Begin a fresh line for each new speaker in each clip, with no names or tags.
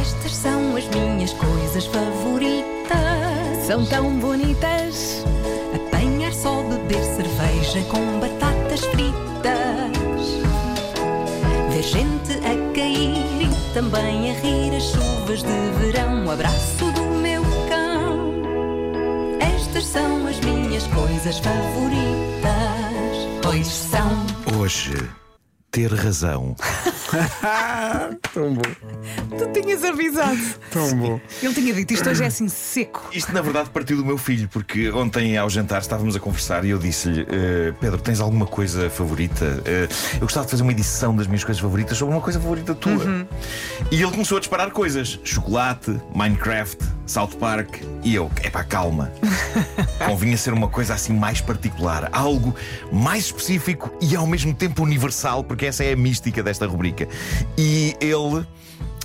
Estas são as minhas coisas favoritas.
São tão bonitas.
Apanhar só, beber cerveja com batatas fritas. Ver gente a cair e também a rir as chuvas de verão. O abraço do meu cão. Estas são as minhas coisas favoritas. Pois são.
Hoje, ter razão.
Tão bom,
Tu tinhas avisado.
tão bom.
Ele tinha dito isto hoje é assim seco.
Isto, na verdade, partiu do meu filho, porque ontem, ao jantar, estávamos a conversar e eu disse-lhe: "Eh, Pedro, tens alguma coisa favorita? Eh, eu gostava de fazer uma edição das minhas coisas favoritas sobre uma coisa favorita tua. E ele começou a disparar coisas: chocolate, Minecraft, South Park. E eu: epá, calma. Convinha ser uma coisa assim mais particular, algo mais específico e ao mesmo tempo universal, porque essa é a mística desta rubrica. E ele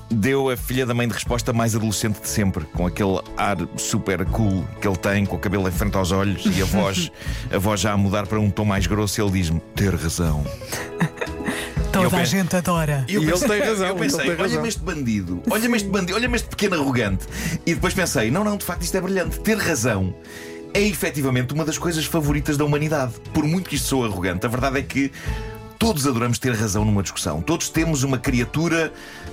deu a filha da mãe de resposta mais adolescente de sempre, com aquele ar super cool que ele tem, com o cabelo em frente aos olhos e a voz, a voz já a mudar para um tom mais grosso. Ele diz-me: ter razão.
Toda
Eu
a
penso-
gente adora.
E eu
E ele
pensei,
tem razão,
Eu pensei, olha-me este bandido, olha-me este bandido, olha-me este pequeno arrogante. E depois pensei, não, não, de facto isto é brilhante. Ter razão é efetivamente uma das coisas favoritas da humanidade. Por muito que isto sou arrogante, a verdade é que todos adoramos ter razão numa discussão. Todos temos uma criatura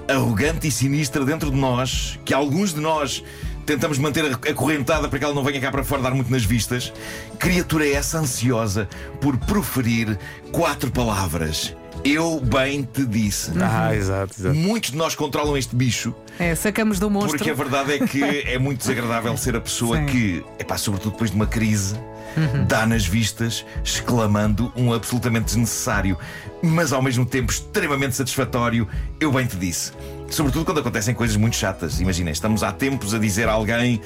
arrogante e sinistra dentro de nós, que alguns de nós tentamos manter acorrentada para que ela não venha cá para fora dar muito nas vistas. Criatura essa ansiosa por proferir quatro palavras. Eu bem te disse.
Ah, exato, exato.
Muitos de nós controlam este bicho
É, sacamos do monstro.
porque a verdade é que é muito desagradável ser a pessoa
Sim.
que, epá, sobretudo depois de uma crise, dá nas vistas, exclamando um absolutamente desnecessário, mas ao mesmo tempo extremamente satisfatório. Eu bem te disse. Sobretudo quando acontecem coisas muito chatas. Imagina, estamos há tempos a dizer a alguém: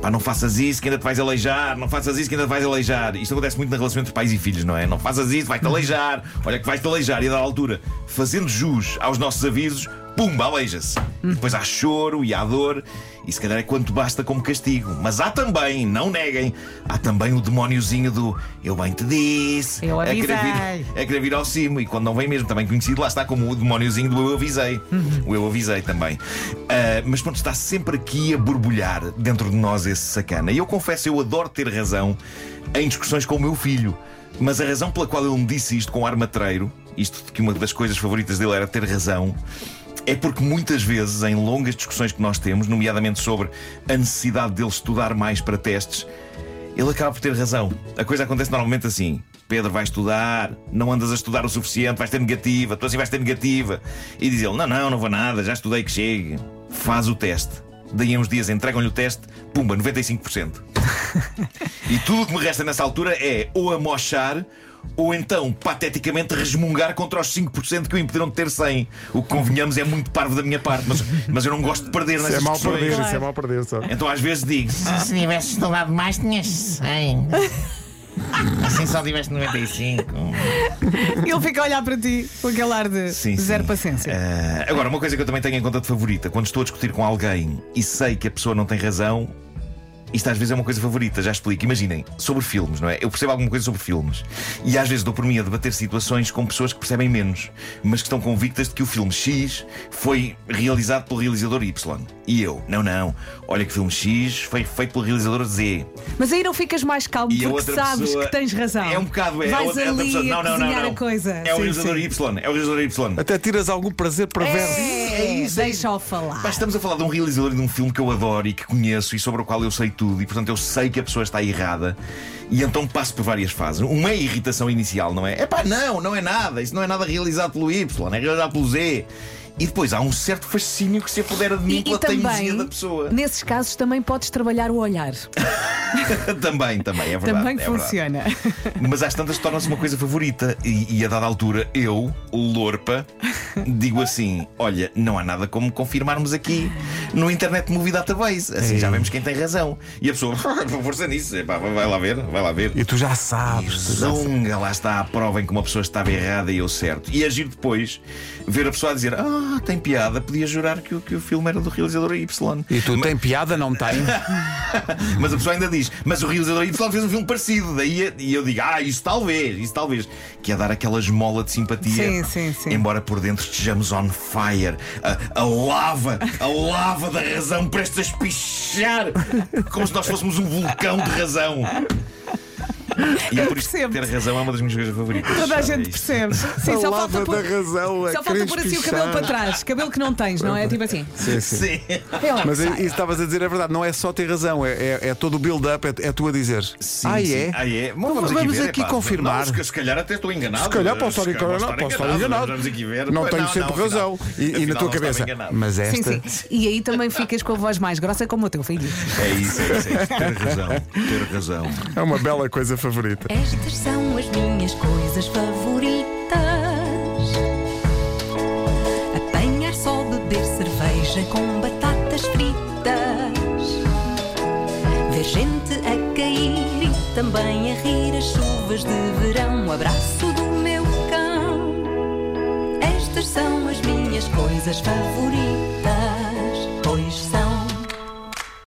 pá, não faças isso que ainda te vais aleijar, não faças isso que ainda te vais aleijar. Isto acontece muito na relação entre pais e filhos, não é? Não faças isso, vai-te aleijar, olha que vais-te aleijar. E a dada altura, fazendo jus aos nossos avisos, pumba, aleija-se. E depois há choro e há dor, e se calhar é quanto basta como castigo. Mas há também, não neguem, há também o demóniozinho do eu bem te disse,
Eu
a querer, vir,
avisei.
a querer vir ao cimo, e quando não vem mesmo, também conhecido, lá está como o demóniozinho do eu avisei. O eu avisei também. Ah, mas pronto, está sempre aqui a borbulhar dentro de nós esse sacana. E eu confesso, eu adoro ter razão em discussões com o meu filho. Mas a razão pela qual ele me disse isto com ar matreiro, isto de que uma das coisas favoritas dele era ter razão, é porque muitas vezes, em longas discussões que nós temos, nomeadamente sobre a necessidade dele estudar mais para testes, ele acaba por ter razão. A coisa acontece normalmente assim. Pedro vai estudar, não andas a estudar o suficiente, vais ter negativa, tu assim vais ter negativa. E diz ele: Não, não, não vou nada, já estudei que chegue. Faz o teste. Daí a uns dias entregam-lhe o teste, pumba, 95%. e tudo o que me resta nessa altura é ou amochar ou então, pateticamente, resmungar contra os 5% que o impediram de ter 100. O que convenhamos é muito parvo da minha parte, mas, mas eu não gosto de perder
Isso é
nessas
mal
discussões.
perder, isso é mal perder só.
Então às vezes digo
Se tivesse estudado mais, tinhas 100. Assim só tiveste 95.
Ele fica a olhar para ti com aquele ar de
Sim,
zero
sim.
paciência.
Eh, agora, uma coisa que eu também tenho em conta de favorita, quando estou a discutir com alguém e sei que a pessoa não tem razão, isto às vezes é uma coisa favorita, já explico. Imaginem, sobre filmes, não é? Eu percebo alguma coisa sobre filmes e às vezes dou por mim a debater situações com pessoas que percebem menos, mas que estão convictas de que o filme X foi realizado pelo realizador Y. E eu, não, não, olha que filme X foi feito pelo realizador Z.
Mas aí não ficas mais calmo
E
porque sabes
pessoa-
que tens razão.
É um bocado, é,
Vais
é outra
ali
pessoa. Não, não, não, não.
a coisa.
É o
Sim,
realizador
sim.
Y, é o realizador Y.
Até tiras algum prazer perverso.
É, deixa-o falar.
Pá, estamos a falar de um realizador e de um filme que eu adoro e que conheço e sobre o qual eu sei tudo, e portanto eu sei que a pessoa está errada. E então passo por várias fases. Uma é a irritação inicial, não é? É pá, não, não é nada. Isso não é nada realizado pelo Y, é realizado pelo Z. E depois há um certo fascínio que se apodera de mim
E,
pela
e também,
teimosia da pessoa.
nesses casos, também podes trabalhar o olhar.
também, também, é verdade.
também
é verdade.
funciona.
Mas às tantas torna-se uma coisa favorita. E, e a dada altura, eu, o Lorpa, digo assim: olha, não há nada como confirmarmos aqui no Internet Movie Database. Assim já vemos quem tem razão. E a pessoa, por força nisso, epá, vai lá ver, vai lá ver.
E tu já sabes.
Zunga, lá está a prova em que uma pessoa estava errada e eu certo. E agir depois, ver a pessoa a dizer: Ah, tem piada, podia jurar que, o- que o filme era do realizador Y.
E tu tem piada, não tem?
Mas a pessoa ainda diz: Mas o realizador Y fez um filme parecido. Daí e eu digo: Ah, isso talvez, isso talvez. Que é dar aquela esmola de simpatia.
Sim, sim, sim.
Embora por dentro estejamos on fire. A, a lava, a lava da razão prestes a espichar. Como se nós fôssemos um vulcão de razão. E é por isso
percebo.
ter razão é uma das minhas coisas favoritas.
Toda a
sabe?
gente
Isto-
percebe. Sim,
a
só falta pôr,
da razão. é
só falta pôr assim o cabelo para trás. Cabelo que não tens, não é? Tipo assim.
Sim, sim.
Sim.
É lá.
Mas isso que estavas a dizer é verdade, não é só ter razão, é, é, é todo o build-up, é, é tu a dizer.
Sim,
ah,
sim.
é?
Ah, é? Bom,
Então
vamos,
vamos
ver,
aqui
epá,
confirmar.
não, se- se calhar até estou enganado.
Se calhar posso estar enganado, posso estar enganado.
Vamos aqui ver.
Não
Pois
tenho sempre
afinal-
razão. E, e na tua
não estava
cabeça.
enganado.
Mas
Sim,
esta.
sim. E aí também ficas com a voz mais grossa como o teu filho.
É isso, é isso, é isso. Ter razão. Ter razão.
É uma bela coisa favorita.
Estas são as minhas coisas favoritas: apanhar só, beber cerveja com batatas fritas, ver gente a cair e também a rir as chuvas de verão. O abraço do meu cão. Estas são as minhas coisas favoritas.